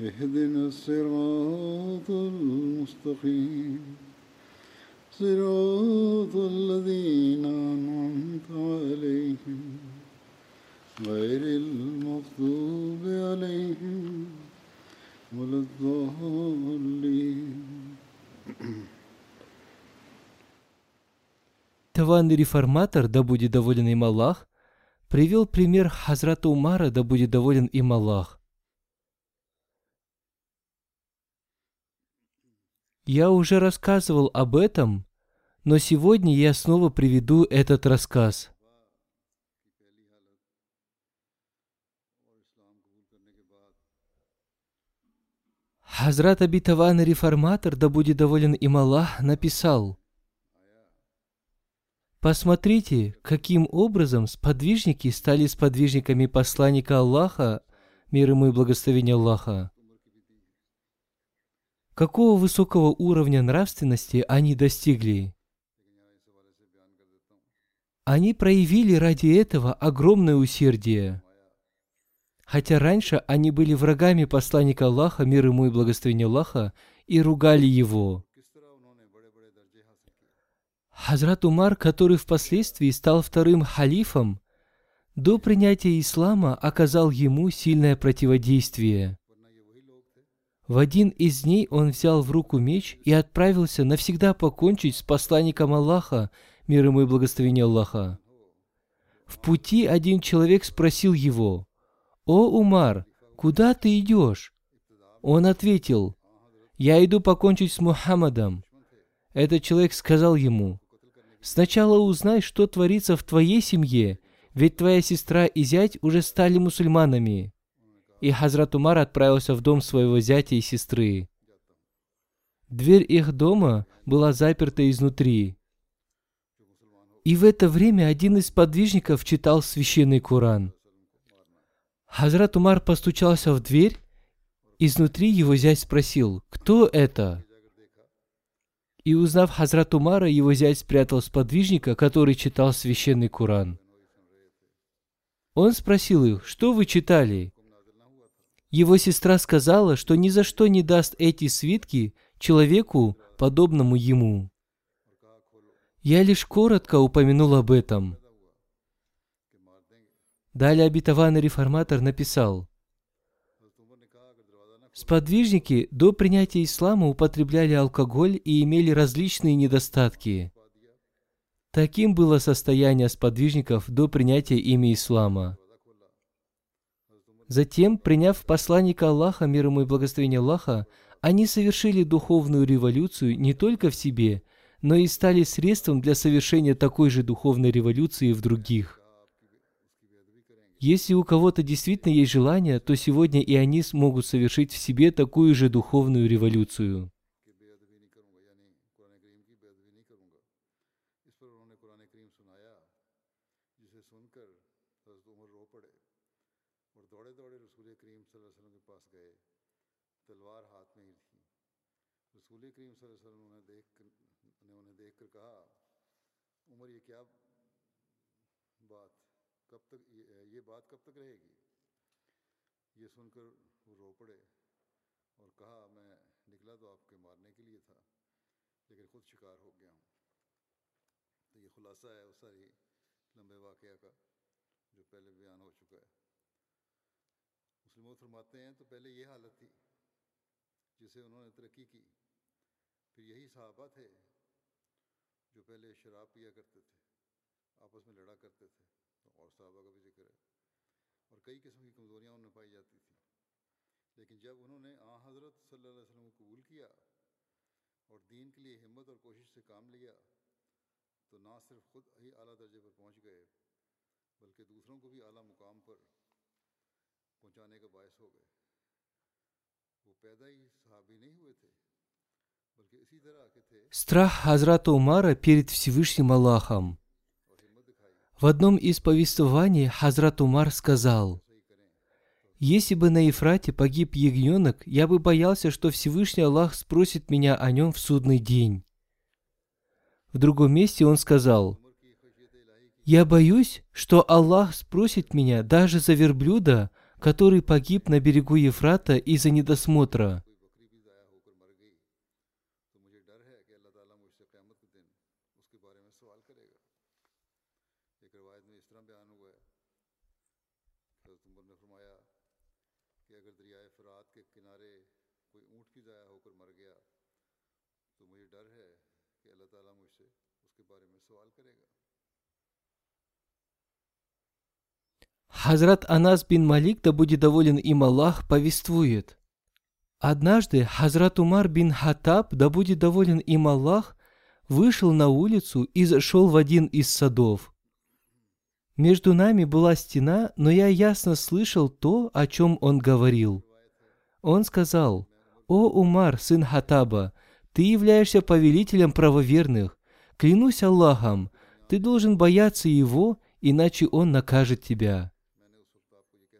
اهدنا الصراط المستقيم صراط الذين أنعمت عليهم غير المغضوب عليهم ولا الضالين Таванный реформатор, да будет доволен им Аллах, привел пример Хазрата Умара, да будет доволен им Аллах. Я уже рассказывал об этом, но сегодня я снова приведу этот рассказ. Хазрат Абитаван реформатор, да будет доволен им Аллах, написал Посмотрите, каким образом сподвижники стали сподвижниками посланника Аллаха, мир ему и благословение Аллаха. Какого высокого уровня нравственности они достигли? Они проявили ради этого огромное усердие. Хотя раньше они были врагами посланника Аллаха, мир ему и благословение Аллаха, и ругали его. Хазрат Умар, который впоследствии стал вторым халифом, до принятия ислама оказал ему сильное противодействие. В один из дней он взял в руку меч и отправился навсегда покончить с посланником Аллаха, мир ему и благословение Аллаха. В пути один человек спросил его, «О, Умар, куда ты идешь?» Он ответил, «Я иду покончить с Мухаммадом». Этот человек сказал ему, «Сначала узнай, что творится в твоей семье, ведь твоя сестра и зять уже стали мусульманами». И Хазрат Умар отправился в дом своего зятя и сестры. Дверь их дома была заперта изнутри. И в это время один из подвижников читал священный Коран. Хазрат Умар постучался в дверь. Изнутри его зять спросил, кто это? И узнав Хазрат Умара, его зять спрятал сподвижника, который читал священный Коран. Он спросил их, что вы читали? Его сестра сказала, что ни за что не даст эти свитки человеку, подобному ему. Я лишь коротко упомянул об этом. Далее обетованный реформатор написал, Сподвижники до принятия ислама употребляли алкоголь и имели различные недостатки. Таким было состояние сподвижников до принятия ими ислама. Затем, приняв посланника Аллаха, мир ему и благословение Аллаха, они совершили духовную революцию не только в себе, но и стали средством для совершения такой же духовной революции в других. Если у кого-то действительно есть желание, то сегодня и они смогут совершить в себе такую же духовную революцию. تک رہے گی۔ یہ سن کر وہ رو پڑے اور کہا، میں نکلا تو آپ کے مارنے کے لیے تھا، لیکن خود شکار ہو گیا ہوں۔ تو یہ خلاصہ ہے اس ساری لمبے واقعہ کا جو پہلے بیان ہو چکا ہے۔ مسلم فرماتے ہیں، تو پہلے یہ حالت تھی جسے انہوں نے ترقی کی۔ پھر یہی صحابہ تھے جو پہلے شراب پیا کرتے تھے، آپس میں لڑا کرتے تھے۔ اور صحابہ کا بھی ذکر ہے۔ और कई किस्म की कमज़ोरियाँ उनमें पाई जाती थी लेकिन जब उन्होंने आ हज़रत सल्लल्लाहु अलैहि वसल्लम को कबूल किया और दीन के लिए हिम्मत और कोशिश से काम लिया तो ना सिर्फ खुद ही आला दर्जे पर पहुंच गए बल्कि दूसरों को भी आला मुकाम पर पहुंचाने का बायस हो गए वो पैदा ही सहाबी नहीं हुए थे बल्कि इसी तरह के थे Страх Хазрата Умара перед Всевышним Аллахом. в одном из повествований Хазрат Умар сказал, «Если бы на Ефрате погиб ягненок, я бы боялся, что Всевышний Аллах спросит меня о нем в судный день». В другом месте он сказал, «Я боюсь, что Аллах спросит меня даже за верблюда, который погиб на берегу Ефрата из-за недосмотра». Хазрат Анас бин Малик, да будет доволен им Аллах, повествует. Однажды Хазрат Умар бин Хатаб, да будет доволен им Аллах, вышел на улицу и зашел в один из садов. Между нами была стена, но я ясно слышал то, о чем он говорил. Он сказал, «О Умар, сын Хатаба, ты являешься повелителем правоверных. Клянусь Аллахом, ты должен бояться его, иначе он накажет тебя».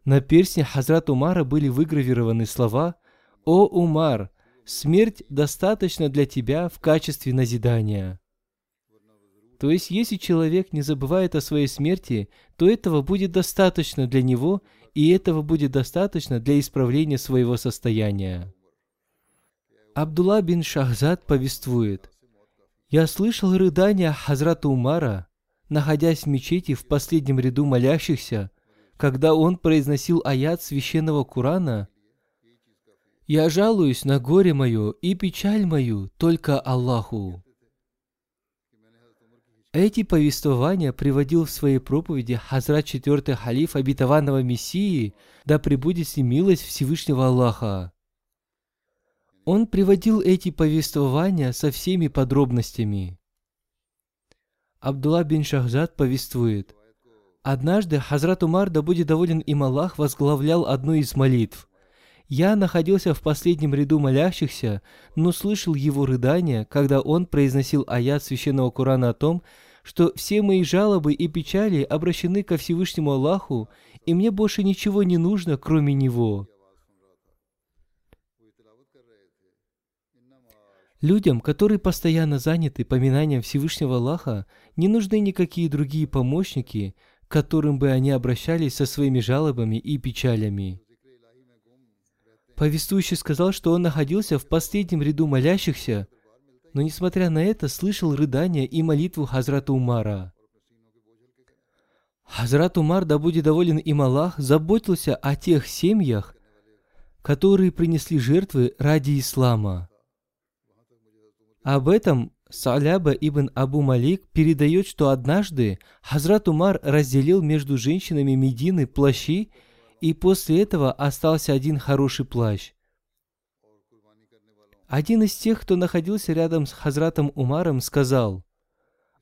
На перстне Хазрат Умара были выгравированы слова «О Умар, смерть достаточно для тебя в качестве назидания». То есть, если человек не забывает о своей смерти, то этого будет достаточно для него, и этого будет достаточно для исправления своего состояния. Абдулла бин Шахзад повествует, «Я слышал рыдания Хазрата Умара, находясь в мечети в последнем ряду молящихся, когда он произносил аят священного Корана, «Я жалуюсь на горе мое и печаль мою только Аллаху». Эти повествования приводил в своей проповеди Хазрат четвертый халиф обетованного Мессии, да пребудет с ним милость Всевышнего Аллаха. Он приводил эти повествования со всеми подробностями. Абдулла бин Шахзад повествует, «Однажды Хазрат Умар, да будет доволен им Аллах, возглавлял одну из молитв. Я находился в последнем ряду молящихся, но слышал его рыдания, когда он произносил аят Священного Корана о том, что все мои жалобы и печали обращены ко Всевышнему Аллаху, и мне больше ничего не нужно, кроме Него. Людям, которые постоянно заняты поминанием Всевышнего Аллаха, не нужны никакие другие помощники, которым бы они обращались со своими жалобами и печалями. Повествующий сказал, что он находился в последнем ряду молящихся, но, несмотря на это, слышал рыдания и молитву Хазрата Умара. Хазрат Умар, да будет доволен им Аллах, заботился о тех семьях, которые принесли жертвы ради ислама. Об этом Саляба ибн Абу Малик передает, что однажды Хазрат Умар разделил между женщинами Медины плащи, и после этого остался один хороший плащ. Один из тех, кто находился рядом с Хазратом Умаром, сказал,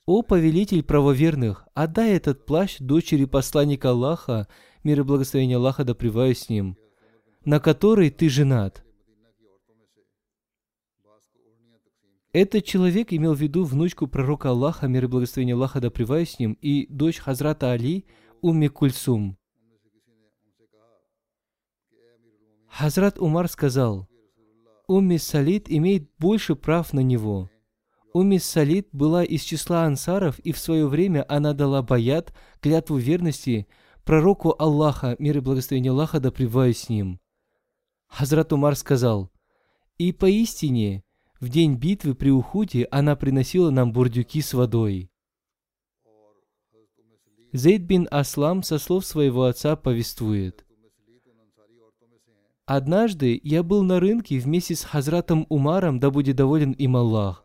«О повелитель правоверных, отдай этот плащ дочери посланника Аллаха, мир и благословение Аллаха да с ним, на который ты женат». Этот человек имел в виду внучку пророка Аллаха, мир и благословение Аллаха да с ним, и дочь Хазрата Али, Умми Кульсум. Хазрат Умар сказал, Умми Салид имеет больше прав на него. Умми Салид была из числа ансаров, и в свое время она дала баят, клятву верности, пророку Аллаха, мир и благословение Аллаха да с ним. Хазрат Умар сказал, «И поистине, в день битвы при Ухуде она приносила нам бурдюки с водой». Зейд бин Аслам со слов своего отца повествует. Однажды я был на рынке вместе с Хазратом Умаром, да будет доволен им Аллах.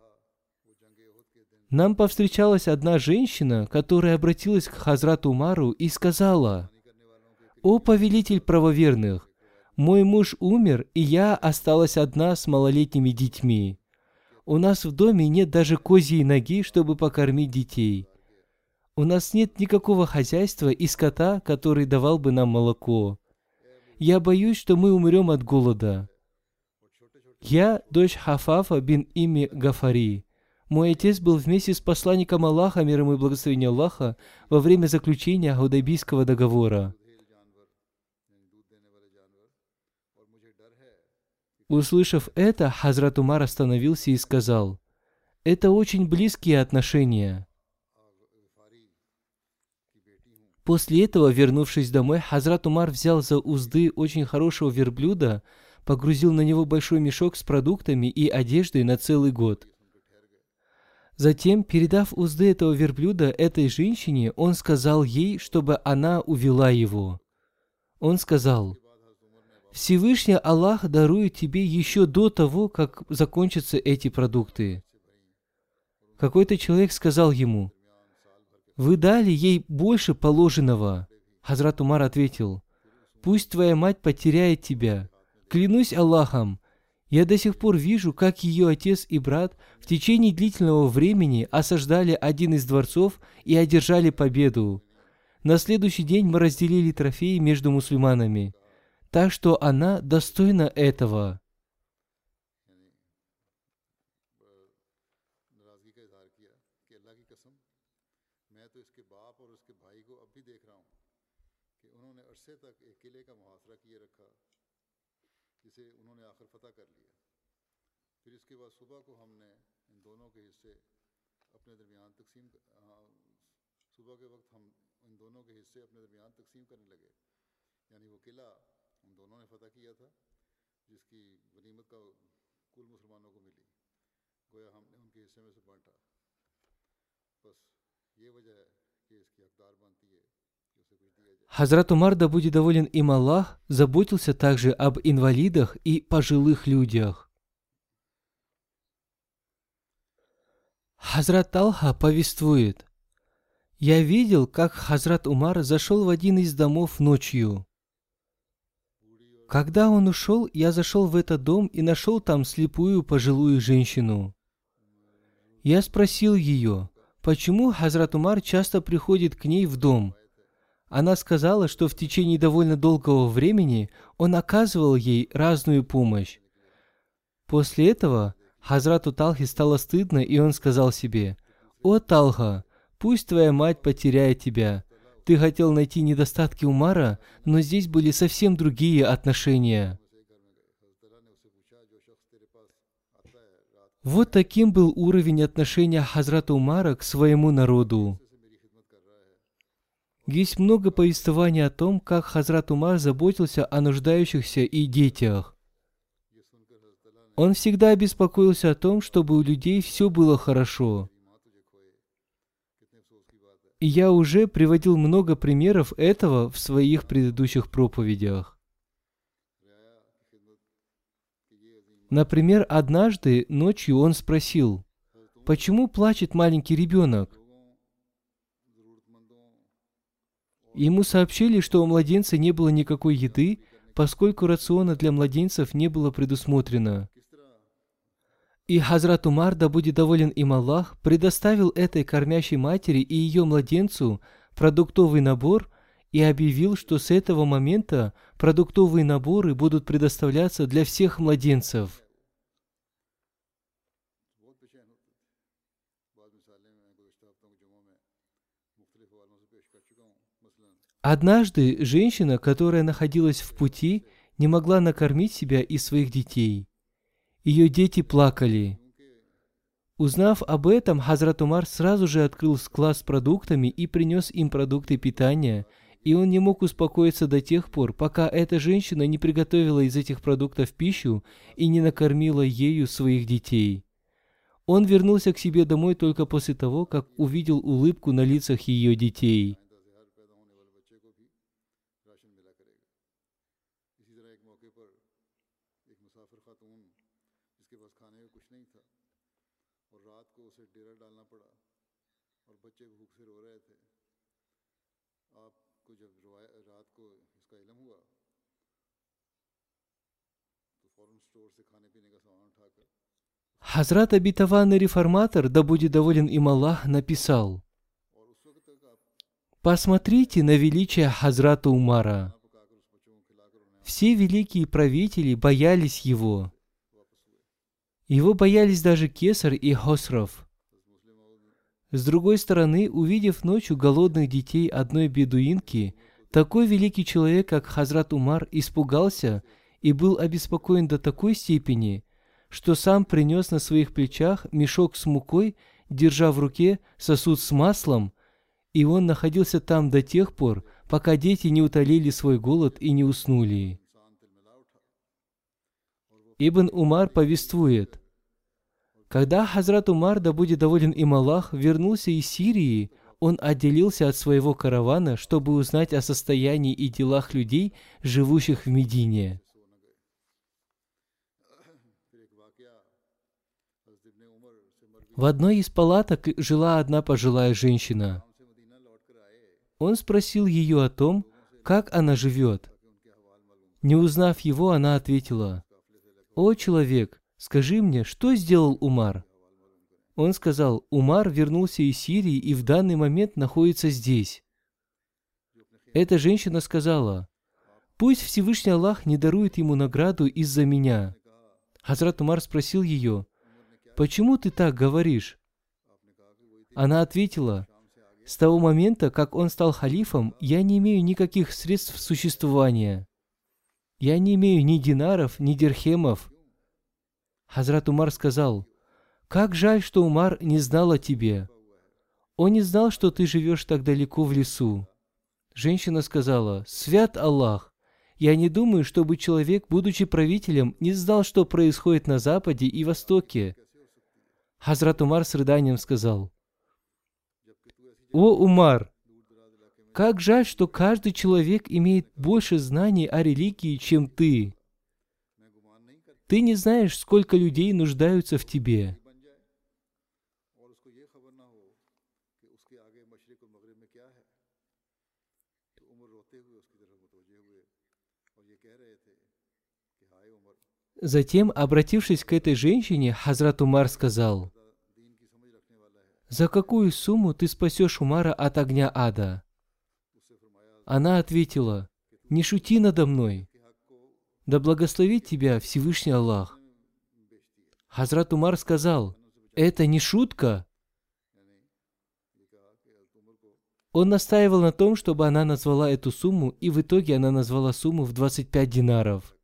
Нам повстречалась одна женщина, которая обратилась к Хазрату Умару и сказала, «О повелитель правоверных, мой муж умер, и я осталась одна с малолетними детьми. У нас в доме нет даже козьей ноги, чтобы покормить детей. У нас нет никакого хозяйства и скота, который давал бы нам молоко. Я боюсь, что мы умрем от голода. Я дочь Хафафа бин Ими Гафари. Мой отец был вместе с посланником Аллаха, мир ему и благословение Аллаха, во время заключения Худайбийского договора. Услышав это, Хазрат Умар остановился и сказал, «Это очень близкие отношения». После этого, вернувшись домой, Хазрат Умар взял за узды очень хорошего верблюда, погрузил на него большой мешок с продуктами и одеждой на целый год. Затем, передав узды этого верблюда этой женщине, он сказал ей, чтобы она увела его. Он сказал, Всевышний Аллах дарует тебе еще до того, как закончатся эти продукты. Какой-то человек сказал ему, вы дали ей больше положенного. Хазрат Умар ответил, пусть твоя мать потеряет тебя. Клянусь Аллахом, я до сих пор вижу, как ее отец и брат в течение длительного времени осаждали один из дворцов и одержали победу. На следующий день мы разделили трофеи между мусульманами так что она достойна этого. सुबह के वक्त हम इन दोनों के हिस्से अपने दरमियान तकसीम करने लगे यानी वो किला उन्होंने फतह किया था जिसकी गनीमत का कुल मुसलमानों को मिली गोया हमने उनके हिस्से में से बांटा बस ये वजह है कि इसकी हकदार बनती है Хазрат Умар, да будет доволен им Аллах, заботился также об инвалидах и пожилых людях. Хазрат Алха повествует, «Я видел, как Хазрат Умар зашел в один из домов ночью. Когда он ушел, я зашел в этот дом и нашел там слепую пожилую женщину. Я спросил ее, почему Хазрат Умар часто приходит к ней в дом. Она сказала, что в течение довольно долгого времени он оказывал ей разную помощь. После этого Хазрату Талхи стало стыдно, и он сказал себе, «О, Талха, пусть твоя мать потеряет тебя, ты хотел найти недостатки Умара, но здесь были совсем другие отношения. Вот таким был уровень отношения Хазрата Умара к своему народу. Есть много повествований о том, как Хазрат Умар заботился о нуждающихся и детях. Он всегда беспокоился о том, чтобы у людей все было хорошо. Я уже приводил много примеров этого в своих предыдущих проповедях. Например, однажды ночью он спросил, почему плачет маленький ребенок? Ему сообщили, что у младенца не было никакой еды, поскольку рациона для младенцев не было предусмотрено. И Хазрат Умар, да будет доволен им Аллах, предоставил этой кормящей матери и ее младенцу продуктовый набор и объявил, что с этого момента продуктовые наборы будут предоставляться для всех младенцев. Однажды женщина, которая находилась в пути, не могла накормить себя и своих детей. Ее дети плакали. Узнав об этом, Хазрат Умар сразу же открыл склад с продуктами и принес им продукты питания, и он не мог успокоиться до тех пор, пока эта женщина не приготовила из этих продуктов пищу и не накормила ею своих детей. Он вернулся к себе домой только после того, как увидел улыбку на лицах ее детей. Хазрат обетованный реформатор, да будет доволен им Аллах, написал, «Посмотрите на величие Хазрата Умара. Все великие правители боялись его. Его боялись даже Кесар и Хосров. С другой стороны, увидев ночью голодных детей одной бедуинки, такой великий человек, как Хазрат Умар, испугался – и был обеспокоен до такой степени, что сам принес на своих плечах мешок с мукой, держа в руке сосуд с маслом, и он находился там до тех пор, пока дети не утолили свой голод и не уснули. Ибн Умар повествует, «Когда Хазрат Умар, да будет доволен им Аллах, вернулся из Сирии, он отделился от своего каравана, чтобы узнать о состоянии и делах людей, живущих в Медине. В одной из палаток жила одна пожилая женщина. Он спросил ее о том, как она живет. Не узнав его, она ответила, «О, человек, скажи мне, что сделал Умар?» Он сказал, «Умар вернулся из Сирии и в данный момент находится здесь». Эта женщина сказала, «Пусть Всевышний Аллах не дарует ему награду из-за меня». Хазрат Умар спросил ее, «Почему ты так говоришь?» Она ответила, «С того момента, как он стал халифом, я не имею никаких средств существования. Я не имею ни динаров, ни дирхемов». Хазрат Умар сказал, «Как жаль, что Умар не знал о тебе. Он не знал, что ты живешь так далеко в лесу». Женщина сказала, «Свят Аллах! Я не думаю, чтобы человек, будучи правителем, не знал, что происходит на Западе и Востоке». Хазрат Умар с рыданием сказал, «О, Умар, как жаль, что каждый человек имеет больше знаний о религии, чем ты. Ты не знаешь, сколько людей нуждаются в тебе. Затем, обратившись к этой женщине, Хазрат Умар сказал, «За какую сумму ты спасешь Умара от огня ада?» Она ответила, «Не шути надо мной. Да благословит тебя Всевышний Аллах». Хазрат Умар сказал, «Это не шутка». Он настаивал на том, чтобы она назвала эту сумму, и в итоге она назвала сумму в 25 динаров –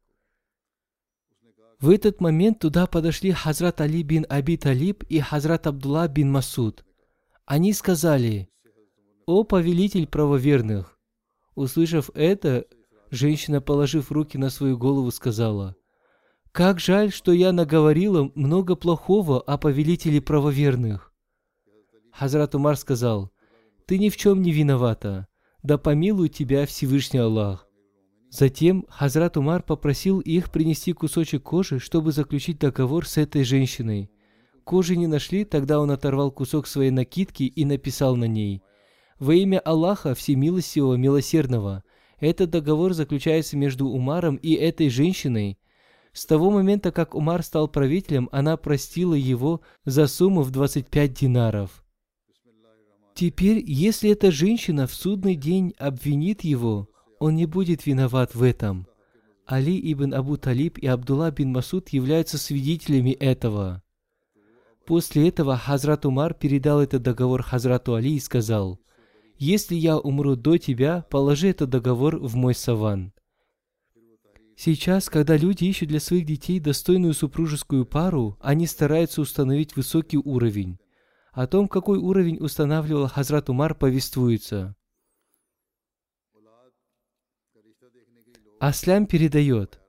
в этот момент туда подошли Хазрат Али бин Аби Талиб и Хазрат Абдулла бин Масуд. Они сказали, «О повелитель правоверных!» Услышав это, женщина, положив руки на свою голову, сказала, «Как жаль, что я наговорила много плохого о повелителе правоверных!» Хазрат Умар сказал, «Ты ни в чем не виновата, да помилует тебя Всевышний Аллах!» Затем Хазрат Умар попросил их принести кусочек кожи, чтобы заключить договор с этой женщиной. Кожи не нашли, тогда он оторвал кусок своей накидки и написал на ней «Во имя Аллаха Всемилостивого Милосердного». Этот договор заключается между Умаром и этой женщиной. С того момента, как Умар стал правителем, она простила его за сумму в 25 динаров. Теперь, если эта женщина в судный день обвинит его, он не будет виноват в этом. Али ибн Абу Талиб и Абдулла бин Масуд являются свидетелями этого. После этого Хазрат Умар передал этот договор Хазрату Али и сказал, «Если я умру до тебя, положи этот договор в мой саван». Сейчас, когда люди ищут для своих детей достойную супружескую пару, они стараются установить высокий уровень. О том, какой уровень устанавливал Хазрат Умар, повествуется. Аслям передает.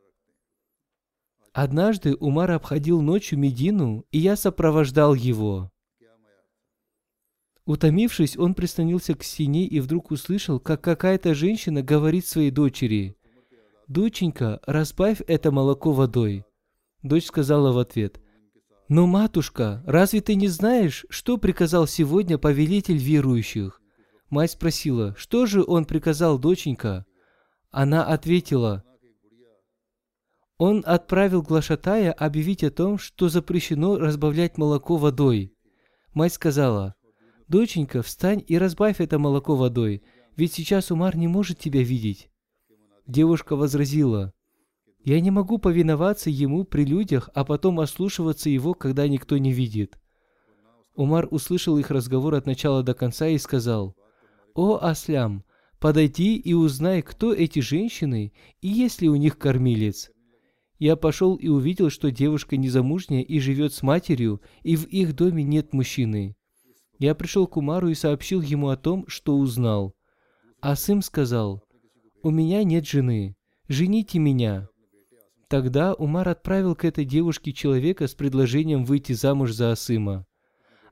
Однажды Умар обходил ночью Медину, и я сопровождал его. Утомившись, он прислонился к стене и вдруг услышал, как какая-то женщина говорит своей дочери, «Доченька, разбавь это молоко водой». Дочь сказала в ответ, «Но, матушка, разве ты не знаешь, что приказал сегодня повелитель верующих?» Мать спросила, «Что же он приказал, доченька?» Она ответила, «Он отправил глашатая объявить о том, что запрещено разбавлять молоко водой». Мать сказала, «Доченька, встань и разбавь это молоко водой, ведь сейчас Умар не может тебя видеть». Девушка возразила, «Я не могу повиноваться ему при людях, а потом ослушиваться его, когда никто не видит». Умар услышал их разговор от начала до конца и сказал, «О, Аслям, подойди и узнай, кто эти женщины и есть ли у них кормилец». Я пошел и увидел, что девушка незамужняя и живет с матерью, и в их доме нет мужчины. Я пришел к Умару и сообщил ему о том, что узнал. Асым сказал, «У меня нет жены, жените меня». Тогда Умар отправил к этой девушке человека с предложением выйти замуж за Асыма.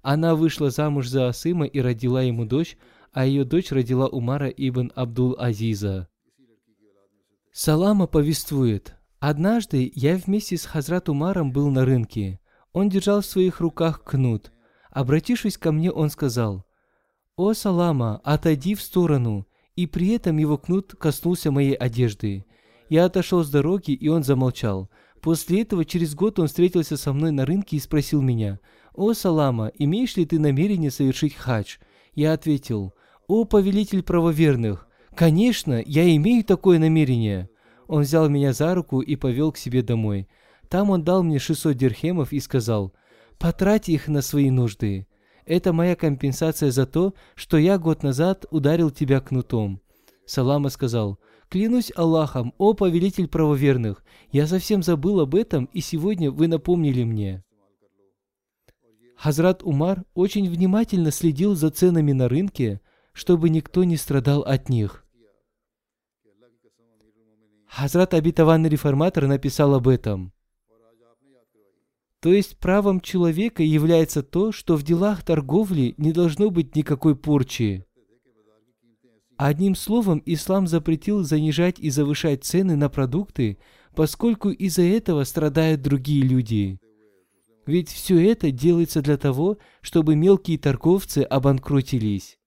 Она вышла замуж за Асыма и родила ему дочь, а ее дочь родила Умара ибн Абдул-Азиза. Салама повествует, «Однажды я вместе с Хазрат Умаром был на рынке. Он держал в своих руках кнут. Обратившись ко мне, он сказал, «О, Салама, отойди в сторону!» И при этом его кнут коснулся моей одежды. Я отошел с дороги, и он замолчал. После этого через год он встретился со мной на рынке и спросил меня, «О, Салама, имеешь ли ты намерение совершить хадж?» Я ответил, «О, повелитель правоверных, конечно, я имею такое намерение». Он взял меня за руку и повел к себе домой. Там он дал мне 600 дирхемов и сказал, «Потрать их на свои нужды. Это моя компенсация за то, что я год назад ударил тебя кнутом». Салама сказал, «Клянусь Аллахом, о повелитель правоверных, я совсем забыл об этом, и сегодня вы напомнили мне». Хазрат Умар очень внимательно следил за ценами на рынке, чтобы никто не страдал от них. Хазрат Абитаванный реформатор написал об этом. То есть правом человека является то, что в делах торговли не должно быть никакой порчи. Одним словом, ислам запретил занижать и завышать цены на продукты, поскольку из-за этого страдают другие люди. Ведь все это делается для того, чтобы мелкие торговцы обанкротились.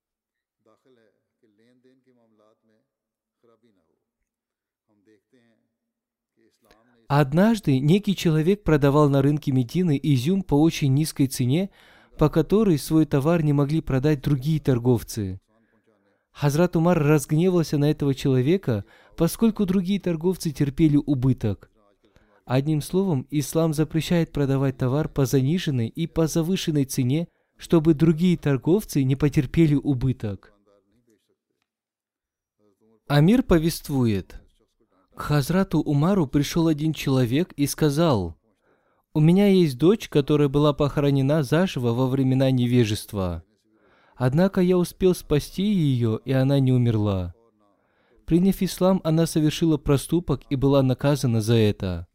Однажды некий человек продавал на рынке Медины изюм по очень низкой цене, по которой свой товар не могли продать другие торговцы. Хазрат Умар разгневался на этого человека, поскольку другие торговцы терпели убыток. Одним словом, ислам запрещает продавать товар по заниженной и по завышенной цене, чтобы другие торговцы не потерпели убыток. Амир повествует – к Хазрату Умару пришел один человек и сказал, «У меня есть дочь, которая была похоронена заживо во времена невежества. Однако я успел спасти ее, и она не умерла. Приняв ислам, она совершила проступок и была наказана за это.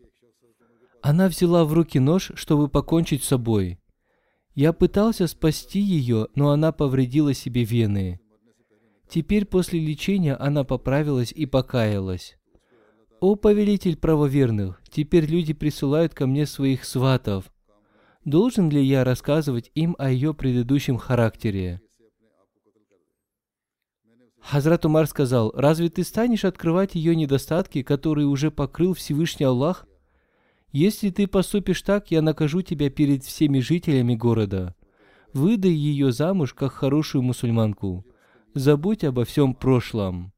Она взяла в руки нож, чтобы покончить с собой. Я пытался спасти ее, но она повредила себе вены. Теперь после лечения она поправилась и покаялась. «О повелитель правоверных, теперь люди присылают ко мне своих сватов. Должен ли я рассказывать им о ее предыдущем характере?» Хазрат Умар сказал, «Разве ты станешь открывать ее недостатки, которые уже покрыл Всевышний Аллах? Если ты поступишь так, я накажу тебя перед всеми жителями города. Выдай ее замуж, как хорошую мусульманку. Забудь обо всем прошлом».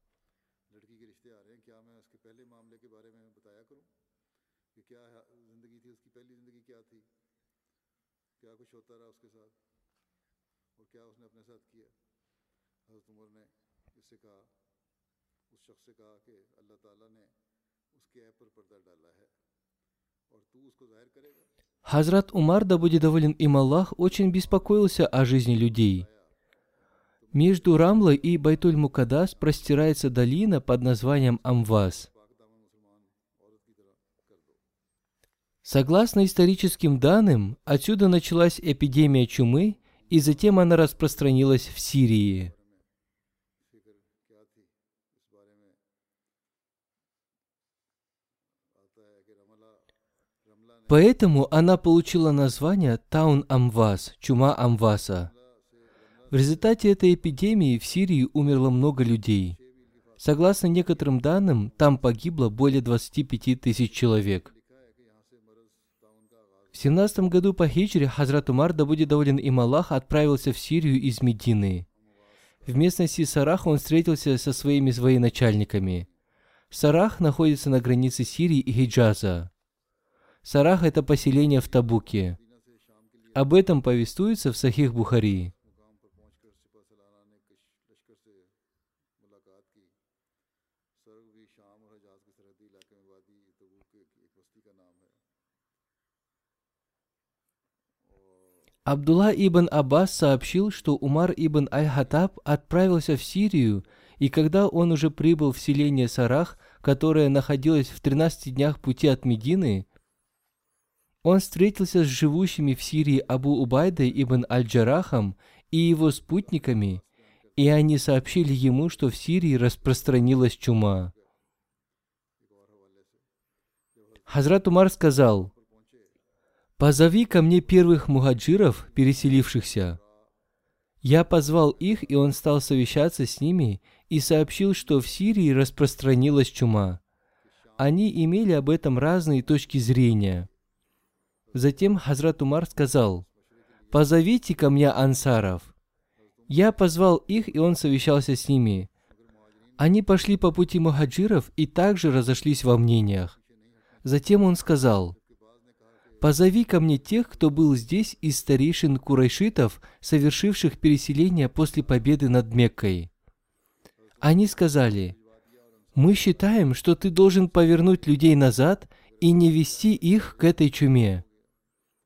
Хазрат Умар, да будет доволен им Аллах, очень беспокоился о жизни людей. Между Рамлой и Байтуль Мукадас простирается долина под названием Амвас. Согласно историческим данным, отсюда началась эпидемия чумы, и затем она распространилась в Сирии. Поэтому она получила название Таун Амвас, чума Амваса. В результате этой эпидемии в Сирии умерло много людей. Согласно некоторым данным, там погибло более 25 тысяч человек. В 17 году по хиджре Хазрат Умар, да будет доволен им Аллах, отправился в Сирию из Медины. В местности Сарах он встретился со своими военачальниками. Сарах находится на границе Сирии и Хиджаза. Сарах – это поселение в Табуке. Об этом повествуется в Сахих Бухари. Абдулла ибн Аббас сообщил, что Умар ибн Аль-Хатаб отправился в Сирию, и когда он уже прибыл в селение Сарах, которое находилось в 13 днях пути от Медины, он встретился с живущими в Сирии Абу Убайдой ибн Аль-Джарахом и его спутниками, и они сообщили ему, что в Сирии распространилась чума. Хазрат Умар сказал, «Позови ко мне первых мухаджиров, переселившихся». Я позвал их, и он стал совещаться с ними и сообщил, что в Сирии распространилась чума. Они имели об этом разные точки зрения. Затем Хазрат Умар сказал, «Позовите ко мне ансаров». Я позвал их, и он совещался с ними. Они пошли по пути мухаджиров и также разошлись во мнениях. Затем он сказал, Позови ко мне тех, кто был здесь из старейшин курайшитов, совершивших переселение после победы над Меккой. Они сказали, мы считаем, что ты должен повернуть людей назад и не вести их к этой чуме.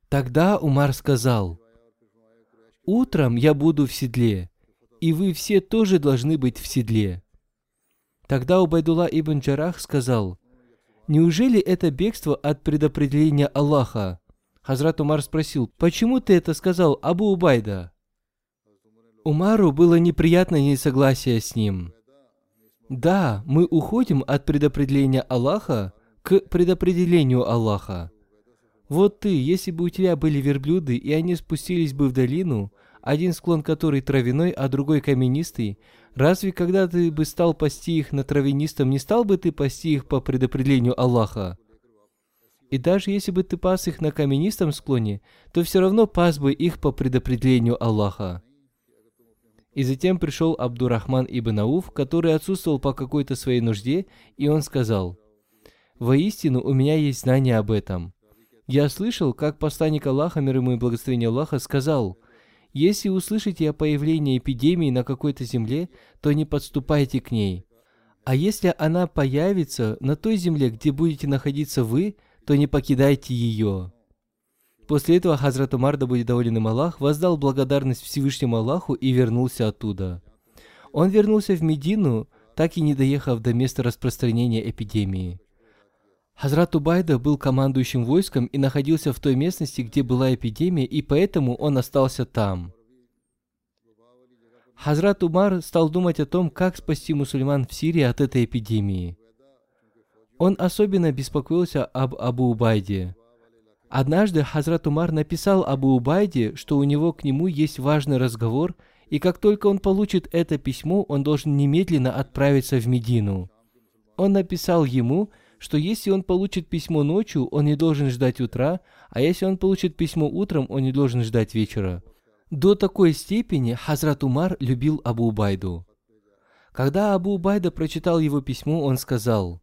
Тогда Умар сказал, «Утром я буду в седле, и вы все тоже должны быть в седле». Тогда Убайдулла ибн Джарах сказал, Неужели это бегство от предопределения Аллаха? Хазрат Умар спросил, почему ты это сказал, Абу Убайда? Умару было неприятно несогласие с ним. Да, мы уходим от предопределения Аллаха к предопределению Аллаха. Вот ты, если бы у тебя были верблюды, и они спустились бы в долину, один склон которой травяной, а другой каменистый, разве когда ты бы стал пасти их на травянистом, не стал бы ты пасти их по предопределению Аллаха? И даже если бы ты пас их на каменистом склоне, то все равно пас бы их по предопределению Аллаха. И затем пришел Абдурахман ибн Ауф, который отсутствовал по какой-то своей нужде, и он сказал, «Воистину у меня есть знание об этом. Я слышал, как посланник Аллаха, мир ему и благословение Аллаха, сказал, если услышите о появлении эпидемии на какой-то земле, то не подступайте к ней. А если она появится на той земле, где будете находиться вы, то не покидайте ее. После этого Хазрат Умар, да будет доволен им Аллах, воздал благодарность Всевышнему Аллаху и вернулся оттуда. Он вернулся в Медину, так и не доехав до места распространения эпидемии. Хазрат Убайда был командующим войском и находился в той местности, где была эпидемия, и поэтому он остался там. Хазрат Умар стал думать о том, как спасти мусульман в Сирии от этой эпидемии. Он особенно беспокоился об Абу Убайде. Однажды Хазрат Умар написал Абу Убайде, что у него к нему есть важный разговор, и как только он получит это письмо, он должен немедленно отправиться в Медину. Он написал ему, что если он получит письмо ночью, он не должен ждать утра, а если он получит письмо утром, он не должен ждать вечера. До такой степени Хазрат Умар любил Абу Убайду. Когда Абу Убайда прочитал его письмо, он сказал,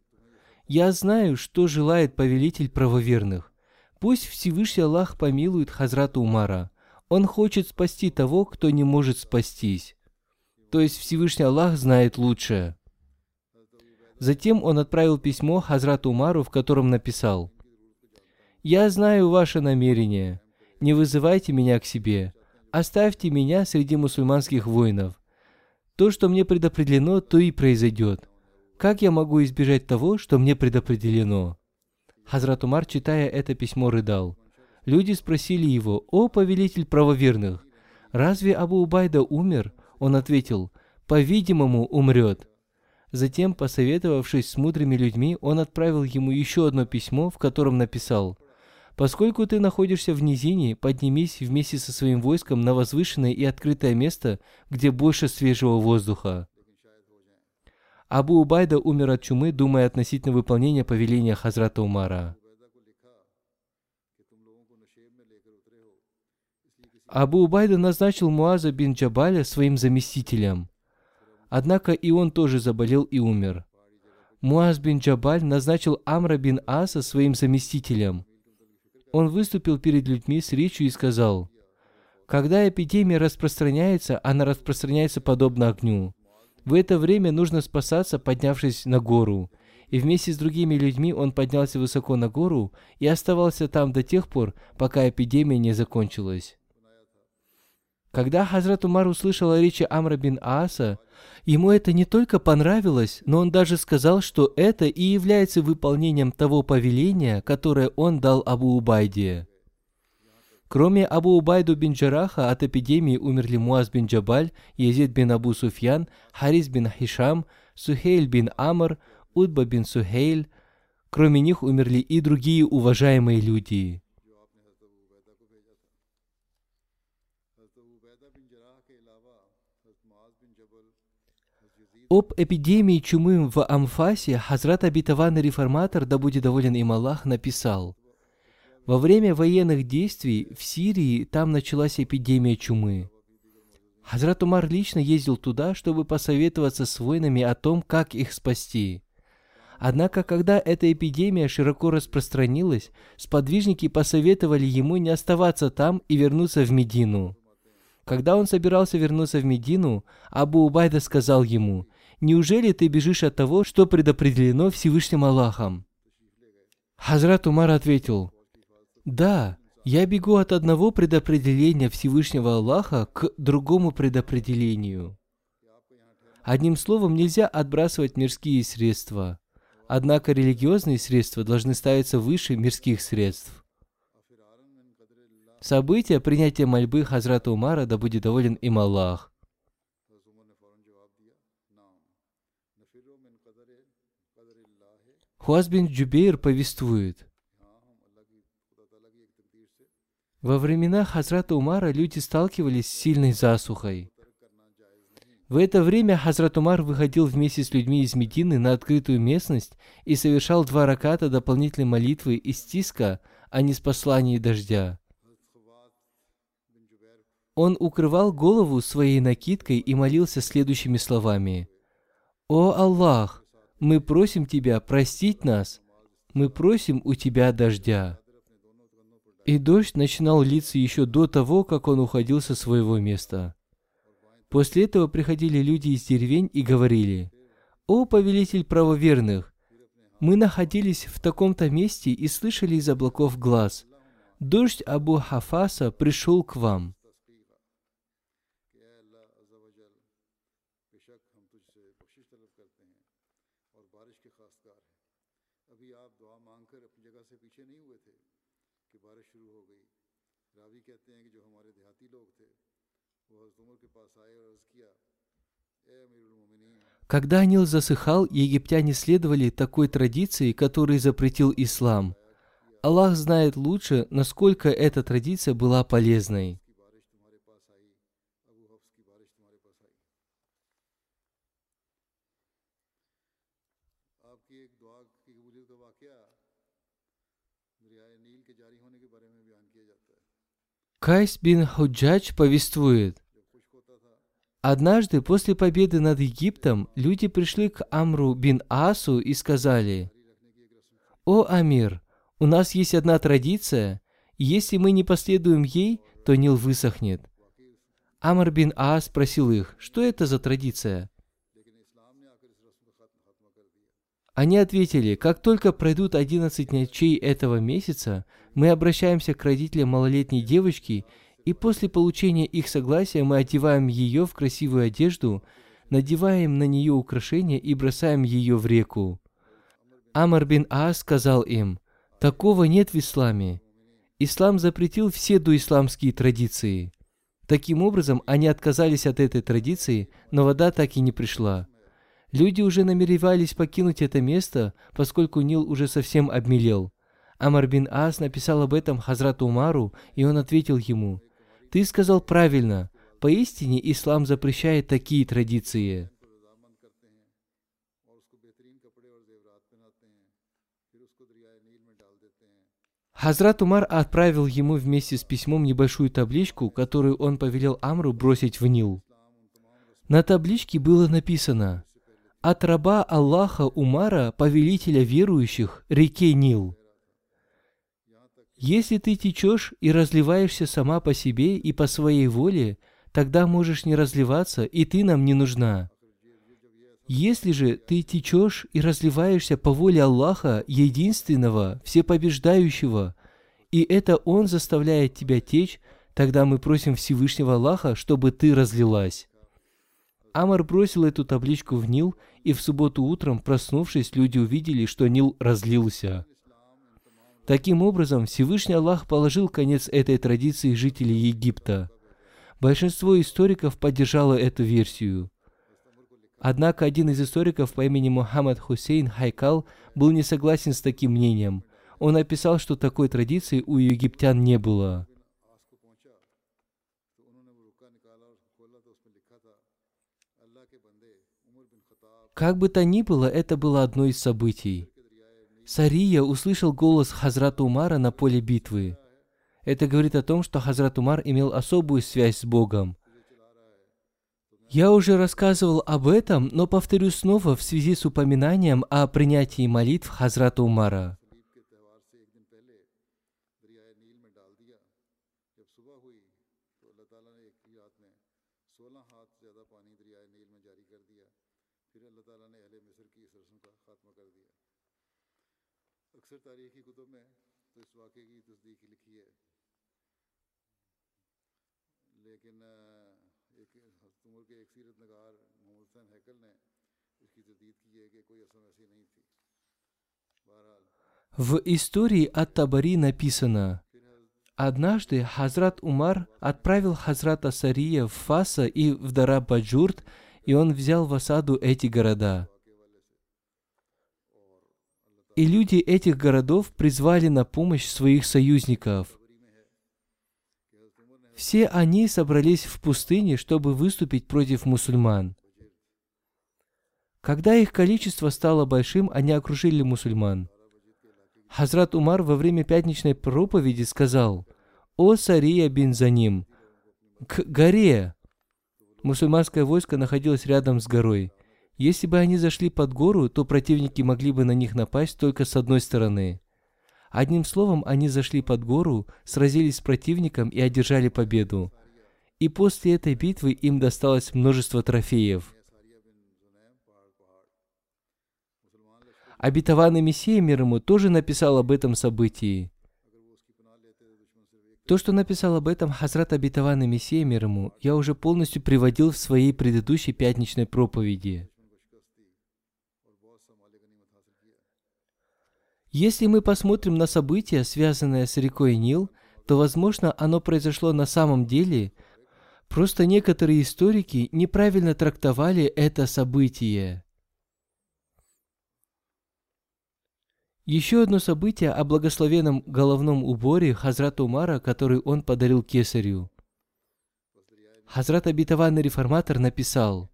«Я знаю, что желает повелитель правоверных. Пусть Всевышний Аллах помилует Хазрата Умара. Он хочет спасти того, кто не может спастись. То есть Всевышний Аллах знает лучшее. Затем он отправил письмо Хазрату Умару, в котором написал «Я знаю ваше намерение. Не вызывайте меня к себе. Оставьте меня среди мусульманских воинов. То, что мне предопределено, то и произойдет. Как я могу избежать того, что мне предопределено?» Хазрат Умар, читая это письмо, рыдал. Люди спросили его, «О, повелитель правоверных, разве Абу Убайда умер?» Он ответил, «По-видимому, умрет». Затем, посоветовавшись с мудрыми людьми, он отправил ему еще одно письмо, в котором написал Поскольку ты находишься в низине, поднимись вместе со своим войском на возвышенное и открытое место, где больше свежего воздуха. Абу Убайда умер от чумы, думая относительно выполнения повеления Хазрата Умара. Абу Убайда назначил Муаза бин Джабаля своим заместителем. Однако и он тоже заболел и умер. Муаз бин Джабаль назначил Амра бин Аса своим заместителем. Он выступил перед людьми с речью и сказал, «Когда эпидемия распространяется, она распространяется подобно огню. В это время нужно спасаться, поднявшись на гору. И вместе с другими людьми он поднялся высоко на гору и оставался там до тех пор, пока эпидемия не закончилась. Когда Хазрат Умар услышал о речи Амра бин Ааса, ему это не только понравилось, но он даже сказал, что это и является выполнением того повеления, которое он дал Абу Убайде. Кроме Абу Убайду бин Джараха, от эпидемии умерли Муаз бин Джабаль, Езид бин Абу Суфьян, Харис бин Хишам, Сухейль бин Амр, Удба бин Сухейль. Кроме них умерли и другие уважаемые люди. Об эпидемии чумы в Амфасе Хазрат Абитаван Реформатор, да будет доволен им Аллах, написал – во время военных действий в Сирии там началась эпидемия чумы. Хазрат Умар лично ездил туда, чтобы посоветоваться с воинами о том, как их спасти. Однако, когда эта эпидемия широко распространилась, сподвижники посоветовали ему не оставаться там и вернуться в Медину. Когда он собирался вернуться в Медину, Абу Убайда сказал ему, «Неужели ты бежишь от того, что предопределено Всевышним Аллахом?» Хазрат Умар ответил, да, я бегу от одного предопределения Всевышнего Аллаха к другому предопределению. Одним словом, нельзя отбрасывать мирские средства. Однако религиозные средства должны ставиться выше мирских средств. События принятия мольбы Хазрата Умара, да будет доволен им Аллах. Хуаз бин Джубейр повествует, Во времена Хазрата Умара люди сталкивались с сильной засухой. В это время Хазрат Умар выходил вместе с людьми из Медины на открытую местность и совершал два раката дополнительной молитвы из тиска, а не с посланий дождя. Он укрывал голову своей накидкой и молился следующими словами. «О Аллах, мы просим Тебя простить нас, мы просим у Тебя дождя». И дождь начинал литься еще до того, как он уходил со своего места. После этого приходили люди из деревень и говорили, «О, повелитель правоверных, мы находились в таком-то месте и слышали из облаков глаз. Дождь Абу Хафаса пришел к вам. Когда Нил засыхал, египтяне следовали такой традиции, которую запретил ислам. Аллах знает лучше, насколько эта традиция была полезной. Кайс бин Худжадж повествует, Однажды после победы над Египтом люди пришли к Амру бин Асу и сказали, «О Амир, у нас есть одна традиция, и если мы не последуем ей, то Нил высохнет». Амр бин Ас спросил их, что это за традиция? Они ответили, как только пройдут 11 ночей этого месяца, мы обращаемся к родителям малолетней девочки и после получения их согласия мы одеваем ее в красивую одежду, надеваем на нее украшения и бросаем ее в реку. Амар бин Аас сказал им, «Такого нет в исламе. Ислам запретил все доисламские традиции. Таким образом, они отказались от этой традиции, но вода так и не пришла. Люди уже намеревались покинуть это место, поскольку Нил уже совсем обмелел. Амар бин Ас написал об этом Хазрату Умару, и он ответил ему, «Ты сказал правильно. Поистине ислам запрещает такие традиции». Хазрат Умар отправил ему вместе с письмом небольшую табличку, которую он повелел Амру бросить в Нил. На табличке было написано «От раба Аллаха Умара, повелителя верующих, реке Нил». Если ты течешь и разливаешься сама по себе и по своей воле, тогда можешь не разливаться, и ты нам не нужна. Если же ты течешь и разливаешься по воле Аллаха, единственного, всепобеждающего, и это Он заставляет тебя течь, тогда мы просим Всевышнего Аллаха, чтобы ты разлилась. Амар бросил эту табличку в Нил, и в субботу утром, проснувшись, люди увидели, что Нил разлился. Таким образом, Всевышний Аллах положил конец этой традиции жителей Египта. Большинство историков поддержало эту версию. Однако один из историков по имени Мухаммад Хусейн Хайкал был не согласен с таким мнением. Он написал, что такой традиции у египтян не было. Как бы то ни было, это было одно из событий. Сария услышал голос Хазрата Умара на поле битвы. Это говорит о том, что Хазрат Умар имел особую связь с Богом. Я уже рассказывал об этом, но повторю снова в связи с упоминанием о принятии молитв Хазрата Умара. В истории от Табари написано, Однажды Хазрат Умар отправил Хазрата Сария в Фаса и в Дарабаджурт, и он взял в осаду эти города. И люди этих городов призвали на помощь своих союзников. Все они собрались в пустыне, чтобы выступить против мусульман. Когда их количество стало большим, они окружили мусульман. Хазрат Умар во время пятничной проповеди сказал, «О Сария бин Заним, к горе!» Мусульманское войско находилось рядом с горой. Если бы они зашли под гору, то противники могли бы на них напасть только с одной стороны. Одним словом, они зашли под гору, сразились с противником и одержали победу. И после этой битвы им досталось множество трофеев. Обетованный Мессия мир ему тоже написал об этом событии. То, что написал об этом Хазрат Обетованный Мессия мир ему, я уже полностью приводил в своей предыдущей пятничной проповеди. Если мы посмотрим на события, связанные с рекой Нил, то, возможно, оно произошло на самом деле, просто некоторые историки неправильно трактовали это событие. Еще одно событие о благословенном головном уборе Хазрата Умара, который он подарил кесарю. Хазрат обетованный реформатор написал,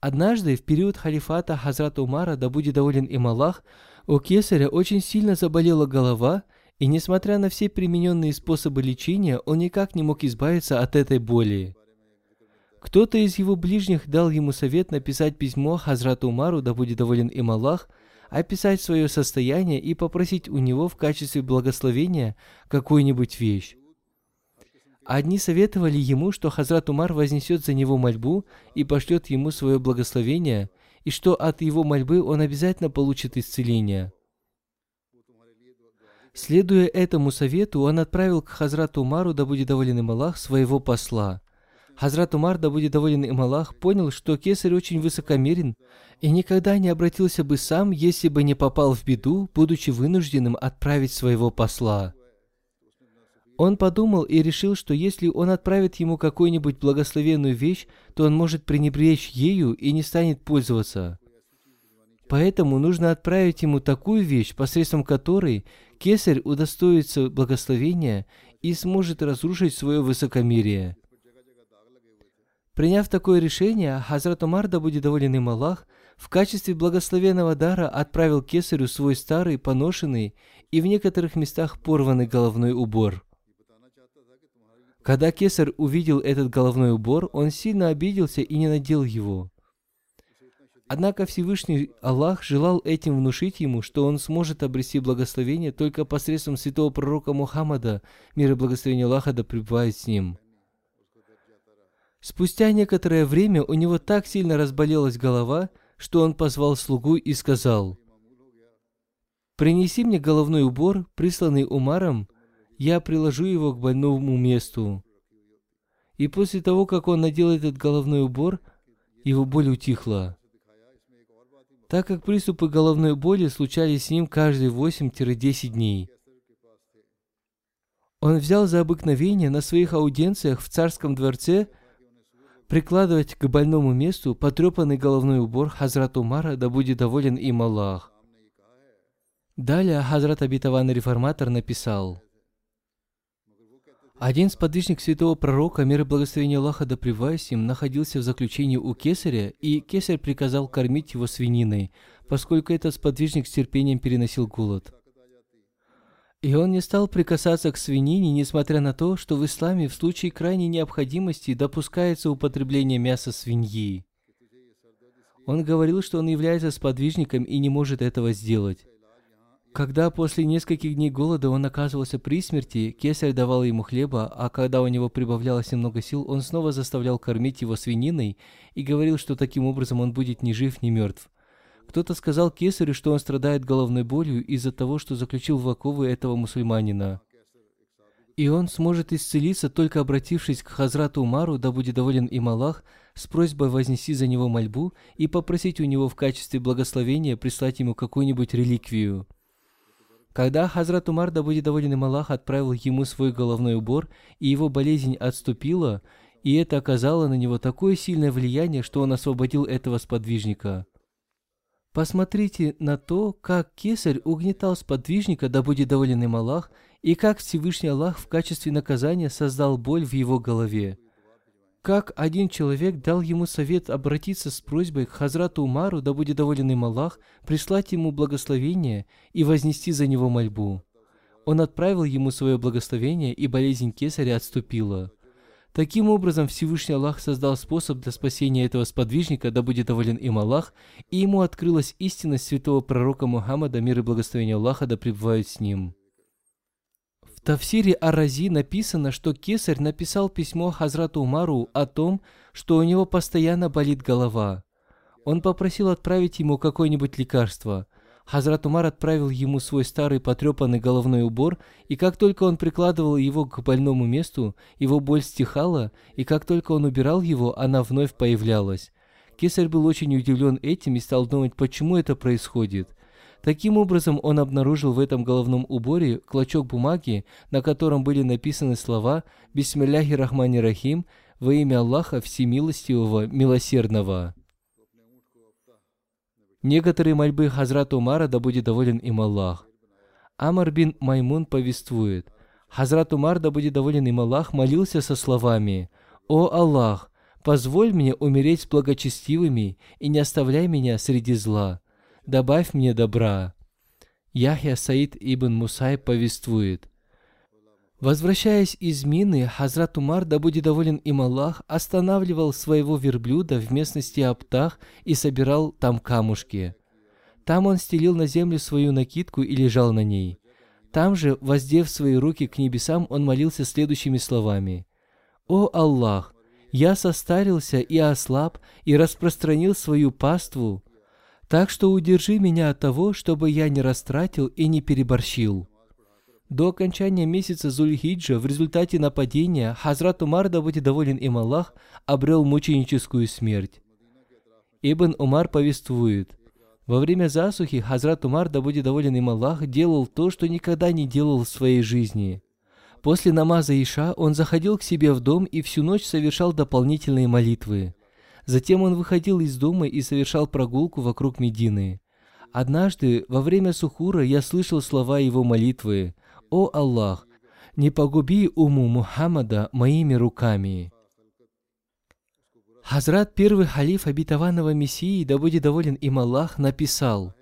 «Однажды в период халифата Хазрата Умара, да будет доволен им Аллах, у кесаря очень сильно заболела голова, и несмотря на все примененные способы лечения, он никак не мог избавиться от этой боли. Кто-то из его ближних дал ему совет написать письмо Хазрату Умару, да будет доволен им Аллах, описать свое состояние и попросить у него в качестве благословения какую-нибудь вещь. Одни советовали ему, что Хазрат Умар вознесет за него мольбу и пошлет ему свое благословение, и что от его мольбы он обязательно получит исцеление. Следуя этому совету, он отправил к Хазрату Умару, да будет доволен им Аллах, своего посла. Хазрат Умар, да будет доволен им Аллах, понял, что кесарь очень высокомерен и никогда не обратился бы сам, если бы не попал в беду, будучи вынужденным отправить своего посла. Он подумал и решил, что если он отправит ему какую-нибудь благословенную вещь, то он может пренебречь ею и не станет пользоваться. Поэтому нужно отправить ему такую вещь, посредством которой кесарь удостоится благословения и сможет разрушить свое высокомерие. Приняв такое решение, Хазрат Умар, да будет доволен им Аллах, в качестве благословенного дара отправил кесарю свой старый, поношенный и в некоторых местах порванный головной убор. Когда кесарь увидел этот головной убор, он сильно обиделся и не надел его. Однако Всевышний Аллах желал этим внушить ему, что он сможет обрести благословение только посредством святого пророка Мухаммада, мир и благословение Аллаха да пребывает с ним. Спустя некоторое время у него так сильно разболелась голова, что он позвал слугу и сказал, «Принеси мне головной убор, присланный Умаром, я приложу его к больному месту». И после того, как он надел этот головной убор, его боль утихла. Так как приступы головной боли случались с ним каждые 8-10 дней. Он взял за обыкновение на своих аудиенциях в царском дворце – прикладывать к больному месту потрепанный головной убор Хазрат Умара, да будет доволен им Аллах. Далее Хазрат Абитаван Реформатор написал, один сподвижник святого пророка, мир и благословение Аллаха да им, находился в заключении у кесаря, и кесарь приказал кормить его свининой, поскольку этот сподвижник с терпением переносил голод. И он не стал прикасаться к свинине, несмотря на то, что в исламе в случае крайней необходимости допускается употребление мяса свиньи. Он говорил, что он является сподвижником и не может этого сделать. Когда после нескольких дней голода он оказывался при смерти, кесарь давал ему хлеба, а когда у него прибавлялось немного сил, он снова заставлял кормить его свининой и говорил, что таким образом он будет ни жив, ни мертв. Кто-то сказал кесарю, что он страдает головной болью из-за того, что заключил в оковы этого мусульманина. И он сможет исцелиться, только обратившись к Хазрату Умару, да будет доволен им Аллах, с просьбой вознести за него мольбу и попросить у него в качестве благословения прислать ему какую-нибудь реликвию. Когда Хазрат Умар, да будет доволен им Аллах, отправил ему свой головной убор, и его болезнь отступила, и это оказало на него такое сильное влияние, что он освободил этого сподвижника. Посмотрите на то, как кесарь угнетал сподвижника, да будет доволен им Аллах, и как Всевышний Аллах в качестве наказания создал боль в его голове. Как один человек дал ему совет обратиться с просьбой к Хазрату Умару, да будет доволен им Аллах, прислать ему благословение и вознести за него мольбу. Он отправил ему свое благословение, и болезнь кесаря отступила. Таким образом, Всевышний Аллах создал способ для спасения этого сподвижника, да будет доволен им Аллах, и ему открылась истинность святого пророка Мухаммада, мир и благословение Аллаха, да пребывают с ним. Тавсире Арази написано, что Кесарь написал письмо Хазрату Умару о том, что у него постоянно болит голова. Он попросил отправить ему какое-нибудь лекарство – Хазрат Умар отправил ему свой старый потрепанный головной убор, и как только он прикладывал его к больному месту, его боль стихала, и как только он убирал его, она вновь появлялась. Кесарь был очень удивлен этим и стал думать, почему это происходит. Таким образом, он обнаружил в этом головном уборе клочок бумаги, на котором были написаны слова «Бисмилляхи Рахмани Рахим» во имя Аллаха Всемилостивого, Милосердного. Некоторые мольбы Хазрата Умара, да будет доволен им Аллах. Амар бин Маймун повествует, Хазрат Умар, да будет доволен им Аллах, молился со словами «О Аллах, позволь мне умереть с благочестивыми и не оставляй меня среди зла. Добавь мне добра». Яхья Саид ибн Мусай повествует, Возвращаясь из Мины, Хазрат Умар, да будет доволен им Аллах, останавливал своего верблюда в местности Аптах и собирал там камушки. Там он стелил на землю свою накидку и лежал на ней. Там же, воздев свои руки к небесам, он молился следующими словами. «О Аллах, я состарился и ослаб и распространил свою паству, так что удержи меня от того, чтобы я не растратил и не переборщил». До окончания месяца Зульхиджа в результате нападения Хазрат Умар, да будет доволен им Аллах, обрел мученическую смерть. Ибн Умар повествует, во время засухи Хазрат Умар, да будет доволен им Аллах, делал то, что никогда не делал в своей жизни. После намаза Иша он заходил к себе в дом и всю ночь совершал дополнительные молитвы. Затем он выходил из дома и совершал прогулку вокруг Медины. Однажды во время сухура я слышал слова его молитвы «О Аллах, не погуби уму Мухаммада моими руками». Хазрат, первый халиф обетованного Мессии, да будет доволен им Аллах, написал,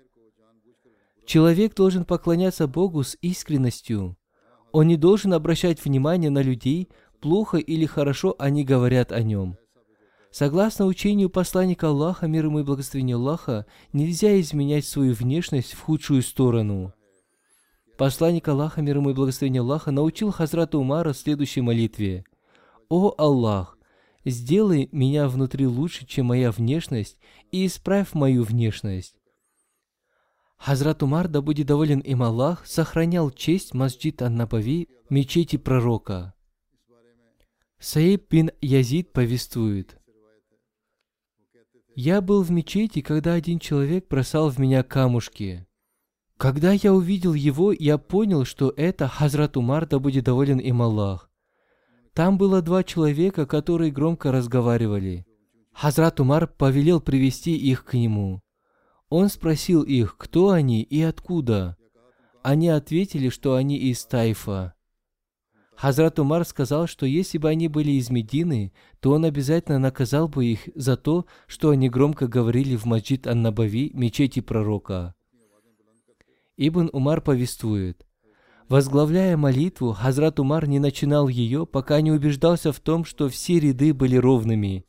«Человек должен поклоняться Богу с искренностью. Он не должен обращать внимание на людей, плохо или хорошо они говорят о нем. Согласно учению посланника Аллаха, мир ему и благословение Аллаха, нельзя изменять свою внешность в худшую сторону. Посланник Аллаха, мир ему и благословение Аллаха, научил Хазрата Умара следующей молитве. «О Аллах, сделай меня внутри лучше, чем моя внешность, и исправь мою внешность. Хазрат Умар, да будет доволен им Аллах, сохранял честь Масджид Ан-Набави, мечети пророка. Саиб бин Язид повествует. Я был в мечети, когда один человек бросал в меня камушки. Когда я увидел его, я понял, что это Хазрат Умар, да будет доволен им Аллах. Там было два человека, которые громко разговаривали. Хазрат Умар повелел привести их к нему. Он спросил их, кто они и откуда. Они ответили, что они из Тайфа. Хазрат Умар сказал, что если бы они были из Медины, то он обязательно наказал бы их за то, что они громко говорили в Маджид Ан-Набави, мечети пророка. Ибн Умар повествует, Возглавляя молитву, Хазрат Умар не начинал ее, пока не убеждался в том, что все ряды были ровными,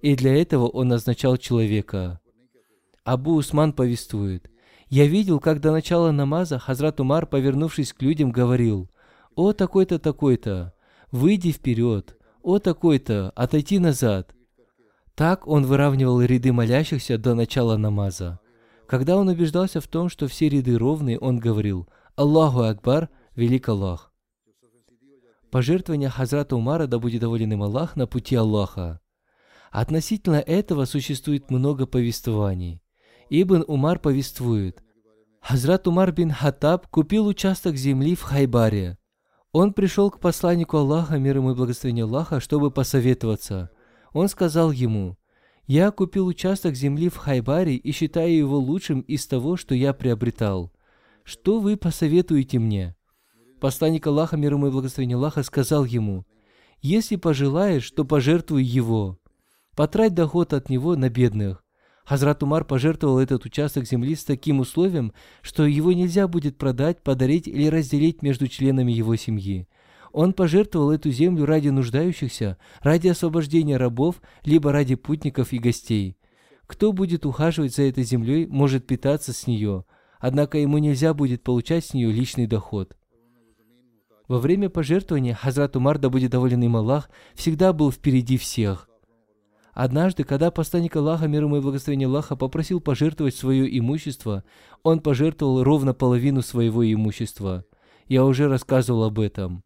и для этого он назначал человека. Абу Усман повествует, «Я видел, как до начала намаза Хазрат Умар, повернувшись к людям, говорил, «О, такой-то, такой-то, выйди вперед, о, такой-то, отойти назад». Так он выравнивал ряды молящихся до начала намаза. Когда он убеждался в том, что все ряды ровные, он говорил – Аллаху Акбар, велик Аллах. Пожертвование Хазрата Умара, да будет доволен им Аллах, на пути Аллаха. Относительно этого существует много повествований. Ибн Умар повествует. Хазрат Умар бин Хаттаб купил участок земли в Хайбаре. Он пришел к посланнику Аллаха, мир ему и благословение Аллаха, чтобы посоветоваться. Он сказал ему, «Я купил участок земли в Хайбаре и считаю его лучшим из того, что я приобретал. Что вы посоветуете мне?» Посланник Аллаха, мир ему и благословение Аллаха, сказал ему, «Если пожелаешь, то пожертвуй его. Потрать доход от него на бедных». Хазрат Умар пожертвовал этот участок земли с таким условием, что его нельзя будет продать, подарить или разделить между членами его семьи. Он пожертвовал эту землю ради нуждающихся, ради освобождения рабов, либо ради путников и гостей. Кто будет ухаживать за этой землей, может питаться с нее, однако ему нельзя будет получать с нее личный доход. Во время пожертвования Хазрат Умар, да будет доволен им Аллах, всегда был впереди всех. Однажды, когда посланник Аллаха, мир ему и благословение Аллаха, попросил пожертвовать свое имущество, он пожертвовал ровно половину своего имущества. Я уже рассказывал об этом.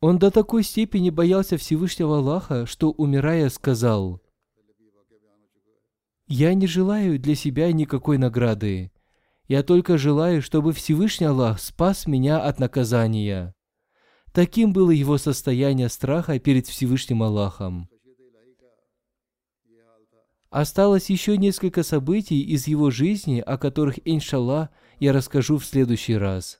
Он до такой степени боялся Всевышнего Аллаха, что, умирая, сказал, «Я не желаю для себя никакой награды. Я только желаю, чтобы Всевышний Аллах спас меня от наказания». Таким было его состояние страха перед Всевышним Аллахом. Осталось еще несколько событий из его жизни, о которых, иншаллах, я расскажу в следующий раз.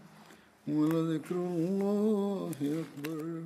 ولذكر الله أكبر